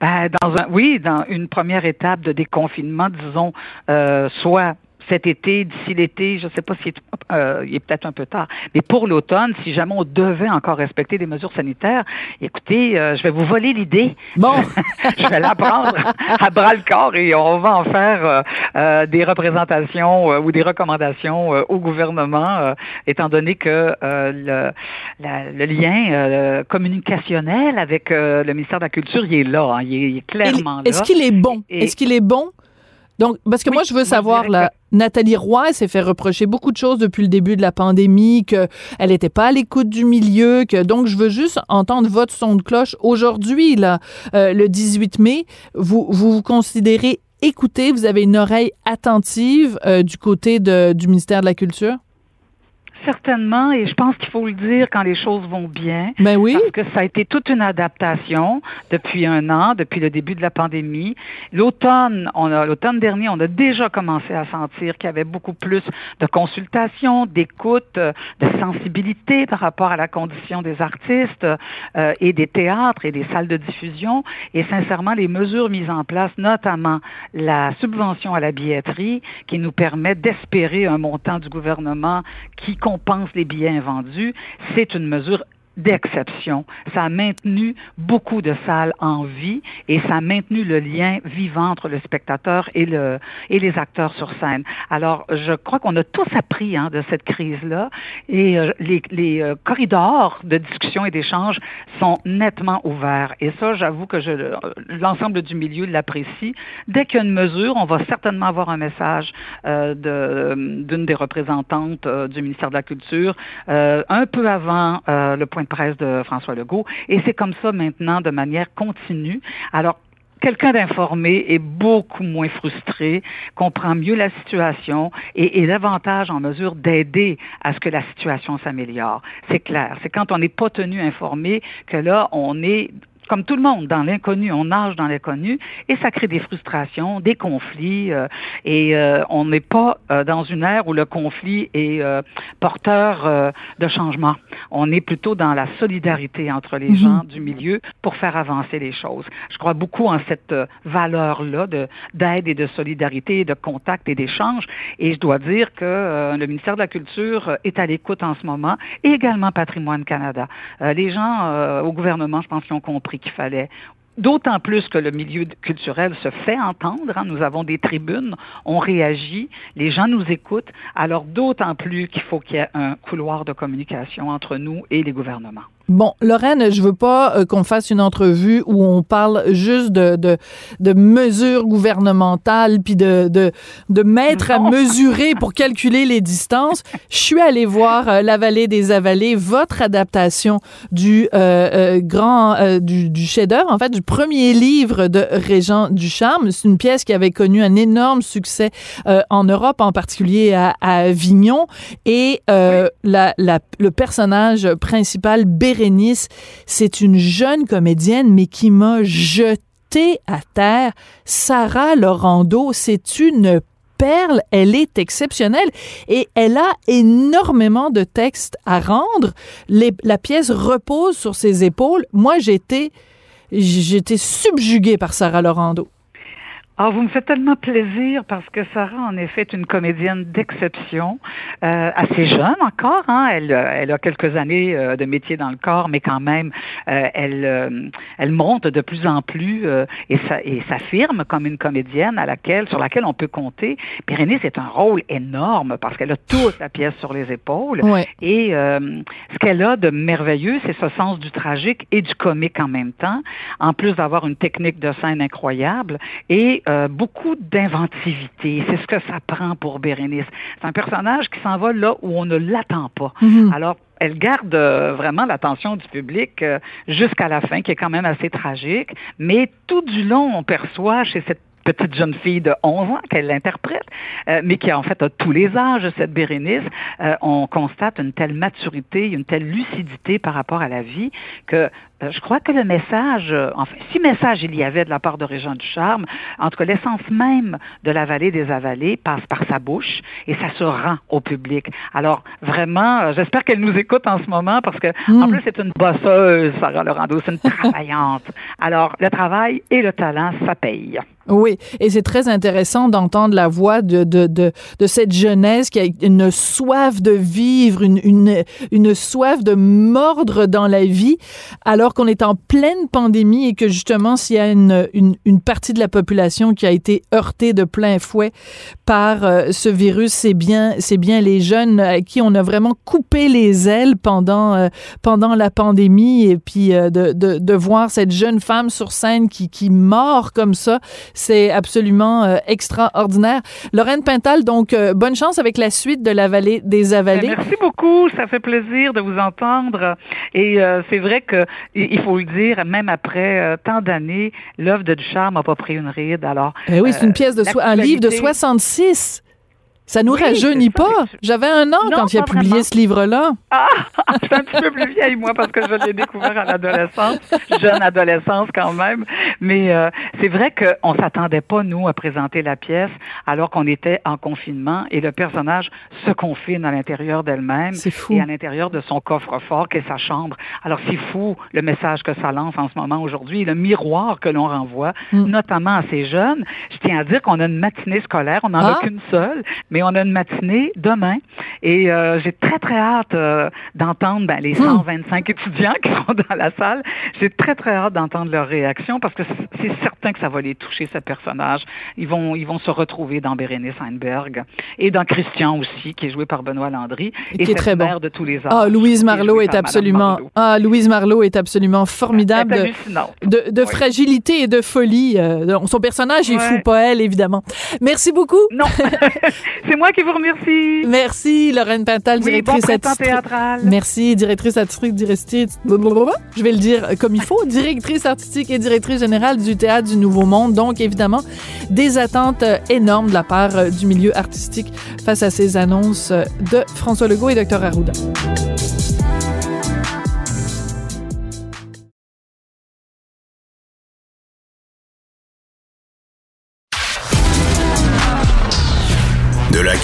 Ben, dans un, oui, dans une première étape de déconfinement, disons, euh, soit cet été, d'ici l'été, je ne sais pas s'il est, euh, il est peut-être un peu tard, mais pour l'automne, si jamais on devait encore respecter des mesures sanitaires, écoutez, euh, je vais vous voler l'idée. Bon, je vais la prendre à bras le corps et on va en faire euh, euh des représentations ou des recommandations au gouvernement, étant donné que le, la, le, lien communicationnel avec le ministère de la Culture, il est là, hein, il, est, clairement là. Est-ce qu'il est bon? Est-ce qu'il est bon? Donc, parce que moi, je veux savoir, là, Nathalie Roy s'est fait reprocher beaucoup de choses depuis le début de la pandémie, qu'elle n'était pas à l'écoute du milieu, que donc je veux juste entendre votre son de cloche aujourd'hui, là, euh, le 18 mai. Vous, vous vous considérez écouté, vous avez une oreille attentive euh, du côté de, du ministère de la Culture? Certainement, et je pense qu'il faut le dire quand les choses vont bien. Ben oui. Parce que ça a été toute une adaptation depuis un an, depuis le début de la pandémie. L'automne, on a, l'automne dernier, on a déjà commencé à sentir qu'il y avait beaucoup plus de consultations, d'écoute, de sensibilité par rapport à la condition des artistes euh, et des théâtres et des salles de diffusion. Et sincèrement, les mesures mises en place, notamment la subvention à la billetterie, qui nous permet d'espérer un montant du gouvernement qui pense les billets vendus, c'est une mesure d'exception. Ça a maintenu beaucoup de salles en vie et ça a maintenu le lien vivant entre le spectateur et, le, et les acteurs sur scène. Alors, je crois qu'on a tous appris hein, de cette crise-là et euh, les, les euh, corridors de discussion et d'échange sont nettement ouverts. Et ça, j'avoue que je, l'ensemble du milieu l'apprécie. Dès qu'il y a une mesure, on va certainement avoir un message euh, d'une des représentantes du ministère de la Culture un peu avant le point presse de François Legault. Et c'est comme ça maintenant de manière continue. Alors, quelqu'un d'informé est beaucoup moins frustré, comprend mieux la situation et est davantage en mesure d'aider à ce que la situation s'améliore. C'est clair. C'est quand on n'est pas tenu informé que là, on est comme tout le monde, dans l'inconnu, on nage dans l'inconnu et ça crée des frustrations, des conflits euh, et euh, on n'est pas euh, dans une ère où le conflit est porteur de changement. On est plutôt dans la solidarité entre les mhm. gens du milieu pour faire avancer les choses. Je crois beaucoup en cette valeur-là de d'aide et de solidarité, de contact et d'échange et je dois dire que le ministère de la Culture est à l'écoute en ce moment et également Patrimoine Canada. les gens au gouvernement, je pense qu'ils ont compris qu'il fallait D'autant plus que le milieu culturel se fait entendre. Hein. Nous avons des tribunes, on réagit, les gens nous écoutent. Alors d'autant plus qu'il faut qu'il y ait un couloir de communication entre nous et les gouvernements. Bon, Lorraine, je veux pas euh, qu'on fasse une entrevue où on parle juste de, de, de mesures gouvernementales puis de, de, de mettre à mesurer pour calculer les distances. Je suis allée voir euh, La Vallée des Avalées, votre adaptation du euh, grand du, du chef-d'œuvre, en fait, du premier livre de Régent Ducharme. C'est une pièce qui avait connu un énorme succès en Europe, en particulier à, à Avignon. Et la, la, le personnage principal, C'est une jeune comédienne, mais qui m'a jeté à terre. Sarah Laurando, c'est une perle, elle est exceptionnelle et elle a énormément de textes à rendre. la pièce repose sur ses épaules. Moi, j'étais j'étais subjuguée par Sarah Laurando. Ah, vous me faites tellement plaisir parce que Sarah, en effet, est une comédienne d'exception, euh, assez jeune encore. Hein? Elle, euh, elle a quelques années euh, de métier dans le corps, mais quand même, euh, elle, euh, elle monte de plus en plus et, ça, et s'affirme comme une comédienne à laquelle, sur laquelle on peut compter. Bérénice est un rôle énorme parce qu'elle a toute la pièce sur les épaules. Ouais. Et ce qu'elle a de merveilleux, c'est ce sens du tragique et du comique en même temps, en plus d'avoir une technique de scène incroyable. Et euh, beaucoup d'inventivité. C'est ce que ça prend pour Bérénice. C'est un personnage qui s'en va là où on ne l'attend pas. Mhm. Alors, elle garde euh, vraiment l'attention du public euh, jusqu'à la fin, qui est quand même assez tragique. Mais tout du long, on perçoit chez cette petite jeune fille de 11 ans qu'elle l'interprète, euh, mais qui en fait a tous les âges, cette Bérénice, euh, on constate une telle maturité, une telle lucidité par rapport à la vie que je crois que le message, euh, enfin, si message il y avait de la part de Régent Ducharme, en tout cas l'essence même de la vallée des avalées passe par sa bouche et ça se rend au public. Alors vraiment, euh, j'espère qu'elle nous écoute en ce moment parce que en plus c'est une bosseuse, Sarah Laurando, c'est une travaillante. Alors le travail et le talent, ça paye. Oui, et c'est très intéressant d'entendre la voix de, de, de, de cette jeunesse qui a une soif de vivre, une, une, une soif de mordre dans la vie, alors qu'on est en pleine pandémie et que justement, s'il y a une, une, partie de la population qui a été heurtée de plein fouet par euh, ce virus, c'est bien, bien les jeunes à qui on a vraiment coupé les ailes pendant, euh, pendant la pandémie et puis euh, de, de, de voir cette jeune femme sur scène qui, qui mord comme ça, c'est absolument euh, extraordinaire. Lorraine Pintal, donc, euh, bonne chance avec la suite de La Vallée des Avalées. Ben, Merci beaucoup, ça fait plaisir de vous entendre. Et euh, c'est vrai que il faut le dire, même après euh, tant d'années, l'œuvre de Ducharme n'a pas pris une ride. Alors, Eh oui, c'est une euh, pièce de so- un livre de l'actualité- 66. Ça nous Oui, rajeunit pas. J'avais un an Non, quand il a publié vraiment. ce livre-là. Ah, je suis un petit peu plus vieille, moi, parce que je l'ai découvert à l'adolescence, jeune adolescence quand même. Mais euh, c'est vrai qu'on s'attendait pas, nous, à présenter la pièce alors qu'on était en confinement et le personnage se confine à l'intérieur d'elle-même C'est fou. et à l'intérieur de son coffre-fort qu'est sa chambre. Alors, c'est fou le message que ça lance en ce moment aujourd'hui, le miroir que l'on renvoie, Mm. notamment à ces jeunes. Je tiens à dire qu'on a une matinée scolaire, on n'en Ah. a qu'une seule, mais on a une matinée demain. Et euh, j'ai très, très hâte euh, d'entendre ben, les 125 étudiants qui sont dans la salle. J'ai très, très hâte d'entendre leurs réactions parce que c'est- certain que ça va les toucher, ce personnage. Ils vont, ils vont se retrouver dans Bérénice Heinberg et dans Christian aussi, qui est joué par Benoît Landry. Et qui est très bon. mère de tous les âges. Ah, Louise Marlowe est absolument, Marlowe. ah, Louise Marlowe est absolument formidable. Est de- hallucinante. de, de Oui. fragilité et de folie. Euh, son personnage est Ouais. fou, pas elle, évidemment. Merci beaucoup. Non, c'est moi qui vous remercie. Merci, Lorraine Pintal, Oui, bon directrice. Merci, directrice artistique, directrice, je vais le dire comme il faut, directrice artistique et directrice générale du Théâtre du Nouveau Monde. Donc, évidemment, des attentes énormes de la part du milieu artistique face à ces annonces de François Legault et Dr Arruda.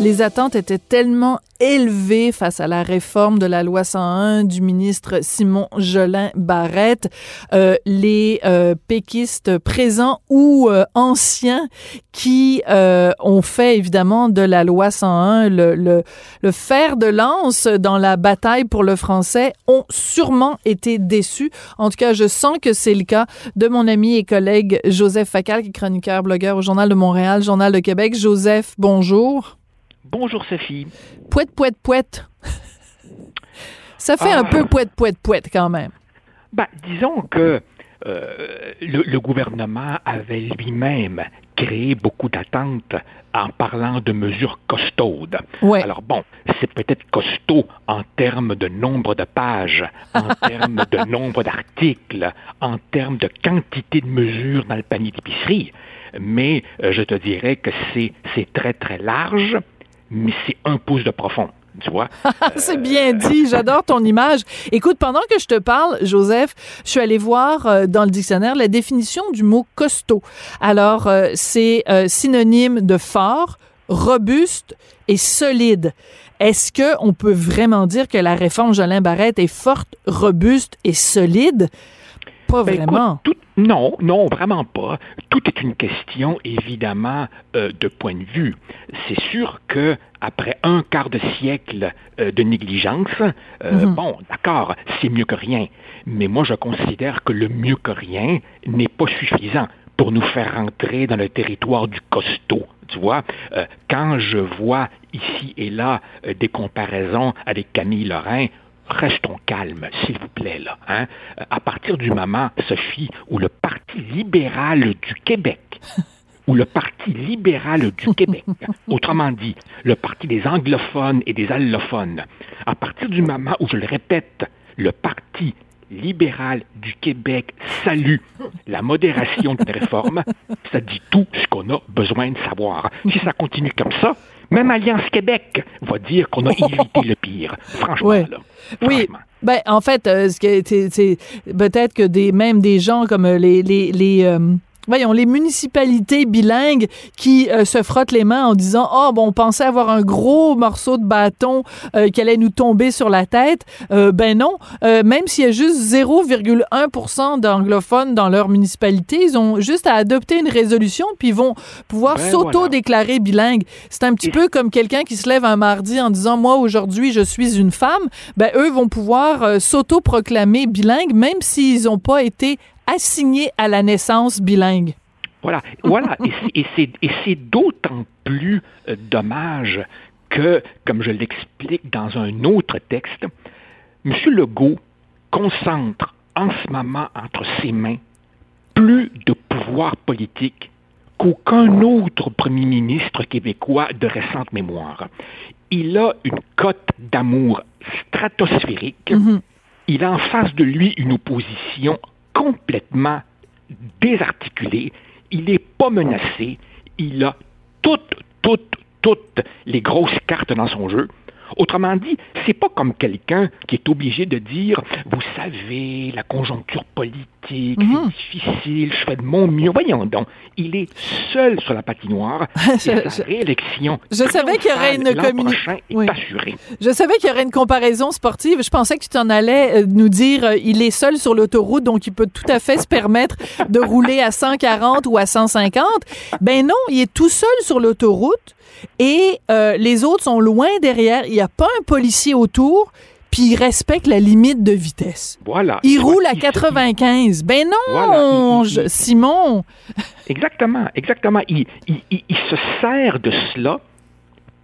Les attentes étaient tellement élevées face à la réforme de la loi 101 du ministre Simon Jolin Barrette. Euh, les euh, péquistes présents ou euh, anciens qui euh, ont fait évidemment de la loi 101 le, le, le fer de lance dans la bataille pour le français ont sûrement été déçus. En tout cas, je sens que c'est le cas de mon ami et collègue Joseph Facal, qui est chroniqueur, blogueur au Journal de Montréal, Journal de Québec. Joseph, bonjour. Bonjour Sophie. Pouette, pouette, pouette. Ça fait Ah. un peu pouette, pouette, pouette quand même. Ben, disons que euh, le, le gouvernement avait lui-même créé beaucoup d'attentes en parlant de mesures costaudes. Ouais. Alors bon, c'est peut-être costaud en termes de nombre de pages, en termes de nombre d'articles, en termes de quantité de mesures dans le panier d'épicerie, mais euh, je te dirais que c'est c'est très très large, mais c'est un pouce de profond. Tu vois? C'est bien dit, j'adore ton image. Écoute, pendant que je te parle, Joseph, je suis allée voir euh, dans le dictionnaire la définition du mot costaud. Alors, euh, c'est euh, synonyme de fort, robuste et solide. Est-ce que on peut vraiment dire que la réforme Jolin Barrette est forte, robuste et solide? Pas Ben, vraiment. écoute, tout- non, non, vraiment pas. Tout est une question, évidemment, euh, de point de vue. C'est sûr que après un quart de siècle euh, de négligence, euh, Mhm. bon, d'accord, c'est mieux que rien. Mais moi, je considère que le mieux que rien n'est pas suffisant pour nous faire rentrer dans le territoire du costaud. Tu vois, quand je vois ici et là des comparaisons avec Camille Lorrain, restons calmes, s'il vous plaît, là. Hein? Euh, À partir du moment, Sophie, où le Parti libéral du Québec, ou le Parti libéral du Québec, autrement dit, le Parti des anglophones et des allophones, à partir du moment où, je le répète, le Parti libéral du Québec salue la modération d'une réforme, ça dit tout ce qu'on a besoin de savoir. Si ça continue comme ça, même Alliance Québec va dire qu'on a évité le pire. Franchement, Ouais. là. Oui. Ben, en fait, euh, c'est peut-être que des même des gens comme euh, les les les euh, voyons les municipalités bilingues qui euh, se frottent les mains en disant oh bon on pensait avoir un gros morceau de bâton euh, qui allait nous tomber sur la tête. Euh, ben non Euh, même s'il y a juste 0,1% d'anglophones dans leur municipalité ils ont juste à adopter une résolution puis ils vont pouvoir Ben s'auto-déclarer bilingue. C'est un petit Et- peu comme quelqu'un qui se lève un mardi en disant moi aujourd'hui je suis une femme ben eux vont pouvoir s'auto-proclamer bilingue même s'ils n'ont pas été assignés à la naissance bilingue. Voilà, voilà. Et c'est- d'autant plus euh, dommage que, comme je l'explique dans un autre texte, M. Legault concentre en ce moment entre ses mains plus de pouvoir politique qu'aucun autre premier ministre québécois de récente mémoire. Il a une cote d'amour stratosphérique. Mhm. Il a en face de lui une opposition complètement désarticulée. Il n'est pas menacé. Il a toutes, toutes, toutes les grosses cartes dans son jeu. Autrement dit, c'est pas comme quelqu'un qui est obligé de dire, vous savez, la conjoncture politique, Mhm. c'est difficile, je fais de mon mieux. Voyons donc, il est seul sur la patinoire. et Je- sa réélection je savais qu'il y aurait une Oui. Je savais qu'il y aurait une comparaison sportive. Je pensais que tu t'en allais euh, nous dire euh, il est seul sur l'autoroute, donc il peut tout à fait se permettre de rouler à 140 ou à 150. Ben non, il est tout seul sur l'autoroute et euh, les autres sont loin derrière. Il n'y a pas un policier autour, puis il respecte la limite de vitesse. Voilà. Il Soit roule à il se- 95. Ben non, Voilà, je- Simon. Exactement, exactement. Il, il- il- il se sert de cela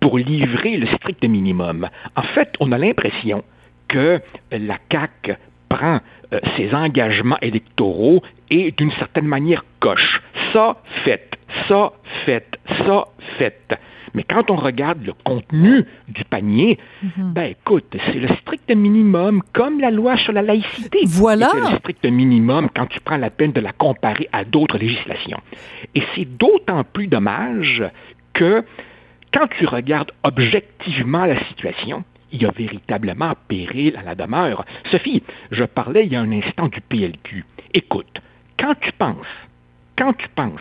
pour livrer le strict minimum. En fait, on a l'impression que la CAQ prend euh, ses engagements électoraux et d'une certaine manière coche. Ça, fait, ça, fait, ça, fait. Mais quand on regarde le contenu du panier, ben écoute, c'est le strict minimum, comme la loi sur la laïcité. Voilà. était le strict minimum quand tu prends la peine de la comparer à d'autres législations. Et c'est d'autant plus dommage que quand tu regardes objectivement la situation, il y a véritablement péril à la demeure. Sophie, je parlais il y a un instant du PLQ. Écoute, quand tu penses, quand tu penses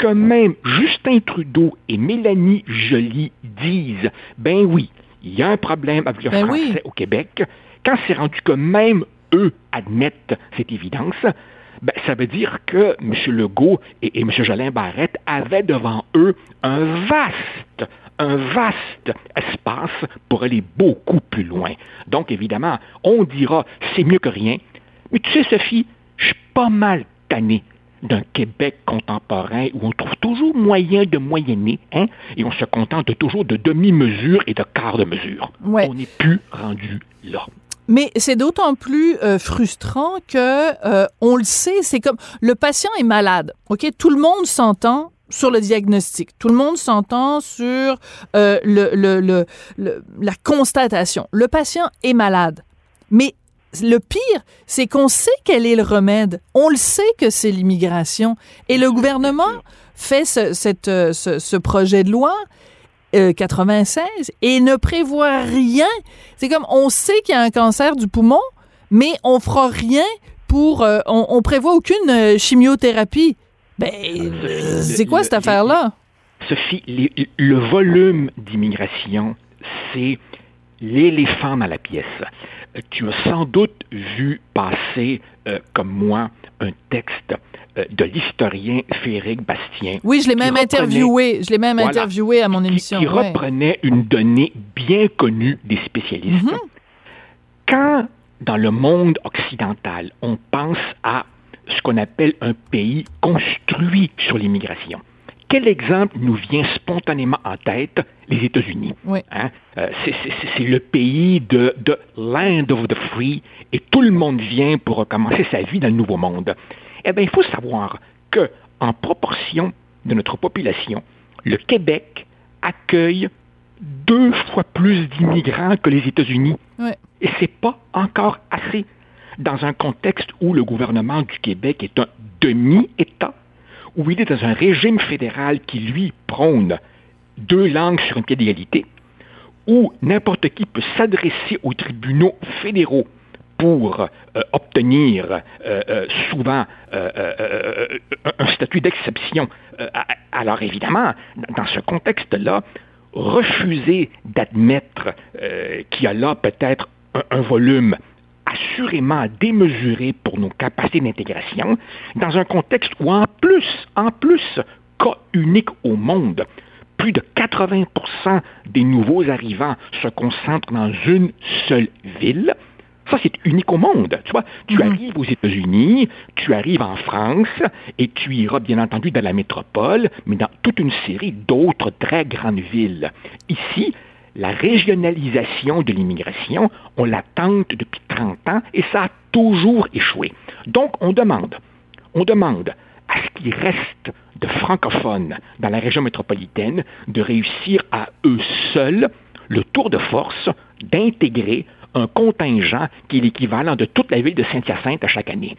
que même Justin Trudeau et Mélanie Joly disent, ben oui, il y a un problème avec le Ben français oui. au Québec, quand c'est rendu que même eux admettent cette évidence, ben, ça veut dire que M. Legault et, et M. Jolin Barrette avaient devant eux un vaste, un vaste espace pour aller beaucoup plus loin. Donc, évidemment, on dira c'est mieux que rien. Mais tu sais, Sophie, je suis pas mal tanné d'un Québec contemporain où on trouve toujours moyen de moyenner, hein, et on se contente toujours de demi-mesure et de quart de mesure. Ouais. On n'est plus rendu là. Mais c'est d'autant plus euh, frustrant que euh, on le sait, c'est comme le patient est malade. OK, tout le monde s'entend sur le diagnostic. Tout le monde s'entend sur euh, le, le, le, le- la constatation. Le patient est malade. Mais le pire, c'est qu'on sait quel est le remède. On le sait que c'est l'immigration. Et le gouvernement fait ce, euh, projet de loi euh, 96 et ne prévoit rien. C'est comme on sait qu'il y a un cancer du poumon, mais on fera rien pour. euh, on, prévoit aucune euh, chimiothérapie. Ben, c'est quoi cette affaire-là? Sophie, le volume d'immigration, c'est l'éléphant dans la pièce. Tu as sans doute vu passer, euh, comme moi, un texte euh, de l'historien Frédéric Bastien. Oui, je l'ai même interviewé. Je l'ai même interviewé à mon émission. Qui, reprenait une donnée bien connue des spécialistes. Mhm. Quand, dans le monde occidental, on pense à ce qu'on appelle un pays construit sur l'immigration, quel exemple nous vient spontanément en tête? Les États-Unis. Hein? Euh, c'est le pays de, de land of the free et tout le monde vient pour recommencer sa vie dans le nouveau monde. Eh bien, il faut savoir que, en proportion de notre population, le Québec accueille deux fois plus d'immigrants que les États-Unis. Et ce n'est pas encore assez dans un contexte où le gouvernement du Québec est un demi-État où il est dans un régime fédéral qui, lui, prône deux langues sur un pied d'égalité, où n'importe qui peut s'adresser aux tribunaux fédéraux pour euh, obtenir euh, euh, souvent un statut d'exception. alors évidemment, dans ce contexte-là, refuser d'admettre qu'il y a là peut-être un volume assurément démesuré pour nos capacités d'intégration, dans un contexte où en plus, en plus, cas unique au monde, plus de 80 des nouveaux arrivants se concentrent dans une seule ville. Ça, c'est unique au monde. Tu vois, tu mhm. arrives aux États-Unis, tu arrives en France, et tu iras bien entendu dans la métropole, mais dans toute une série d'autres très grandes villes. Ici, la régionalisation de l'immigration, on la tente depuis 30 ans et ça a toujours échoué. Donc, on demande, on demande à ce qu'il reste de francophones dans la région métropolitaine de réussir à eux seuls le tour de force d'intégrer un contingent qui est l'équivalent de toute la ville de Saint-Hyacinthe à chaque année.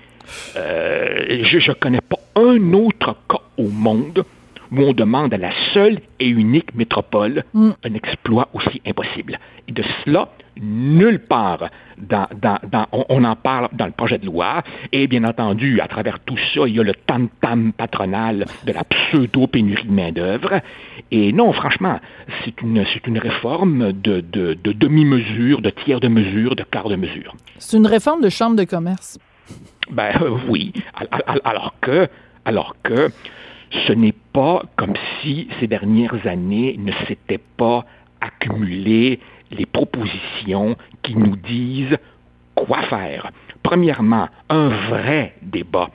Euh, je ne connais pas un autre cas au monde où on demande à la seule et unique métropole mm. un exploit aussi impossible. Et de cela, nulle part dans, on, en parle dans le projet de loi. Et bien entendu, à travers tout ça, il y a le tam-tam patronal de la pseudo-pénurie de main-d'œuvre. Et non, franchement, c'est une, une réforme de, de, de demi-mesure, de tiers de mesure, de quart de mesure. C'est une réforme de chambre de commerce. Ben euh, oui, alors que, alors que ce n'est pas comme si ces dernières années ne s'étaient pas accumulées les propositions qui nous disent quoi faire. Premièrement, un vrai débat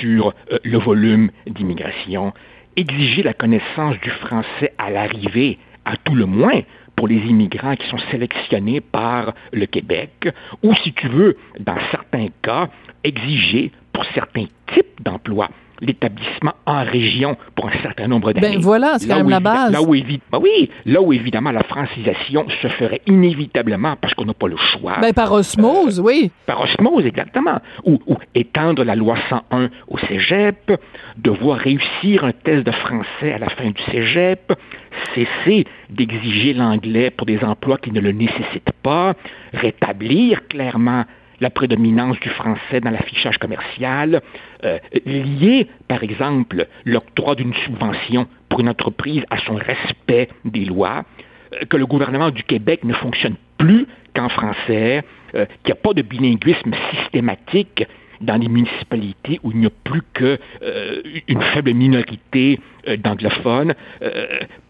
sur euh, le volume d'immigration, exiger la connaissance du français à l'arrivée, à tout le moins pour les immigrants qui sont sélectionnés par le Québec, ou si tu veux, dans certains cas, exiger pour certains types d'emplois l'établissement en région pour un certain nombre d'années. Ben voilà, c'est quand même la base. Là où, ben oui, là où évidemment la francisation se ferait inévitablement parce qu'on n'a pas le choix. Ben par osmose, euh, oui. Par osmose, exactement. Ou, étendre la loi 101 au cégep, devoir réussir un test de français à la fin du cégep, cesser d'exiger l'anglais pour des emplois qui ne le nécessitent pas, rétablir clairement la prédominance du français dans l'affichage commercial, euh, lier, par exemple, l'octroi d'une subvention pour une entreprise à son respect des lois, euh, que le gouvernement du Québec ne fonctionne plus qu'en français, euh, qu'il n'y a pas de bilinguisme systématique dans les municipalités où il n'y a plus qu'une faible minorité d'anglophones,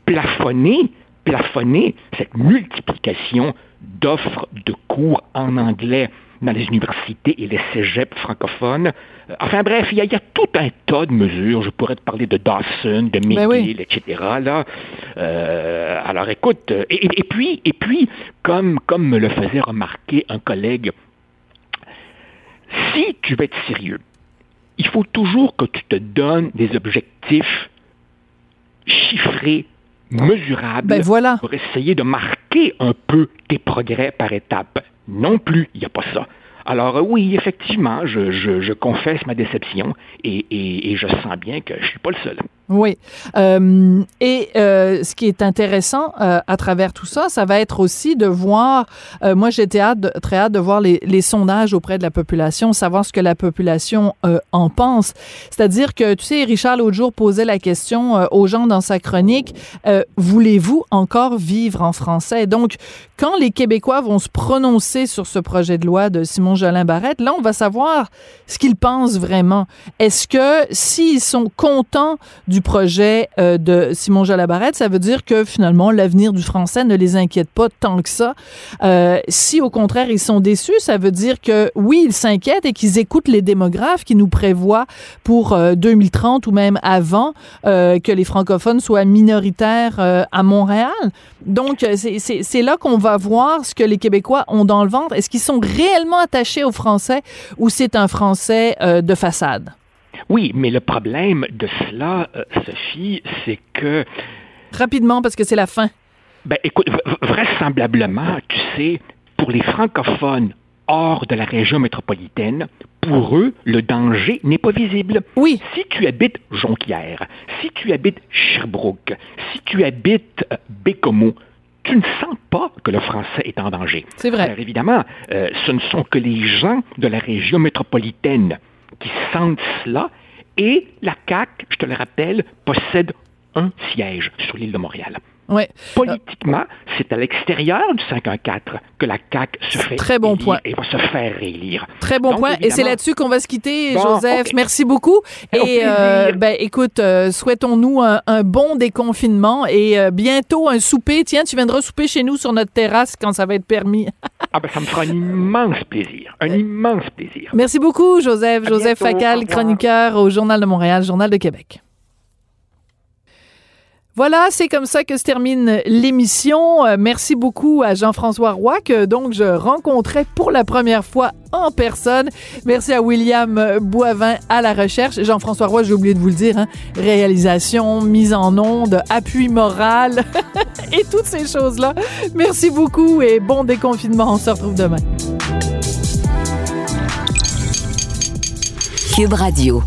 plafonner, plafonner cette multiplication d'offres de cours en anglais dans les universités et les cégeps francophones. Euh, enfin bref, il y, a, tout un tas de mesures. Je pourrais te parler de Dawson, de ben McGill, etc. Là. Euh, alors écoute, euh, et, puis, et puis comme, comme me le faisait remarquer un collègue, si tu veux être sérieux, il faut toujours que tu te donnes des objectifs chiffrés, mesurables, ben voilà. pour essayer de marquer un peu tes progrès par étapes non plus, il n'y a pas ça. Alors euh, oui, effectivement, je, confesse ma déception et, et je sens bien que je ne suis pas le seul. Oui. Euh, et euh, ce qui est intéressant euh, à travers tout ça, ça va être aussi de voir, euh, moi hâte, très hâte de voir les, les, sondages auprès de la population, savoir ce que la population euh, en pense. C'est-à-dire que, tu sais, Richard l'autre jour posait la question euh, aux gens dans sa chronique, voulez-vous encore vivre en français? Donc, quand les Québécois vont se prononcer sur ce projet de loi de Simon Jolin Barrette, là, on va savoir ce qu'ils pensent vraiment. Est-ce que s'ils sont contents du projet euh, de Simon Jolin Barrette, ça veut dire que finalement l'avenir du français ne les inquiète pas tant que ça. Euh, si au contraire ils sont déçus, ça veut dire que oui, ils s'inquiètent et qu'ils écoutent les démographes qui nous prévoient pour euh, 2030 ou même avant euh, que les francophones soient minoritaires euh, à Montréal. Donc c'est là qu'on va voir ce que les Québécois ont dans le ventre. Est-ce qu'ils sont réellement attachés au français ou c'est un français euh, de façade? Oui, mais le problème de cela, euh, Sophie, c'est que... Rapidement, parce que c'est la fin. Ben, écoute, vraisemblablement, tu sais, pour les francophones hors de la région métropolitaine, pour eux, le danger n'est pas visible. Oui. Si tu habites Jonquière, si tu habites Sherbrooke, si tu habites euh, Bécomo, tu ne sens pas que le français est en danger. C'est vrai. Alors évidemment, euh, ce ne sont que les gens de la région métropolitaine qui sentent cela et la CAQ, je te le rappelle, possède un siège sur l'île de Montréal. Ouais. Politiquement, c'est à l'extérieur du 514 que la CAQ se fait Très bon point. et va se faire réélire. Très bon Donc, point. Et c'est là-dessus qu'on va se quitter, Bon, Joseph. ok. Merci beaucoup. Au Et euh, ben, écoute, euh, souhaitons-nous un, un bon déconfinement et euh, bientôt un souper. Tiens, tu viendras souper chez nous sur notre terrasse quand ça va être permis. Ah ben, ça me fera un immense plaisir. Un immense plaisir. Merci beaucoup, Joseph. À Joseph bientôt. Facal, chroniqueur au Journal de Montréal, Journal de Québec. Voilà, c'est comme ça que se termine l'émission. Euh, merci beaucoup à Jean-François Roy, que donc je rencontrais pour la première fois en personne. Merci à William Boivin à la recherche. Jean-François Roy, j'ai oublié de vous le dire, hein, réalisation, mise en onde, appui moral et toutes ces choses-là. Merci beaucoup et bon déconfinement. On se retrouve demain. Cube Radio.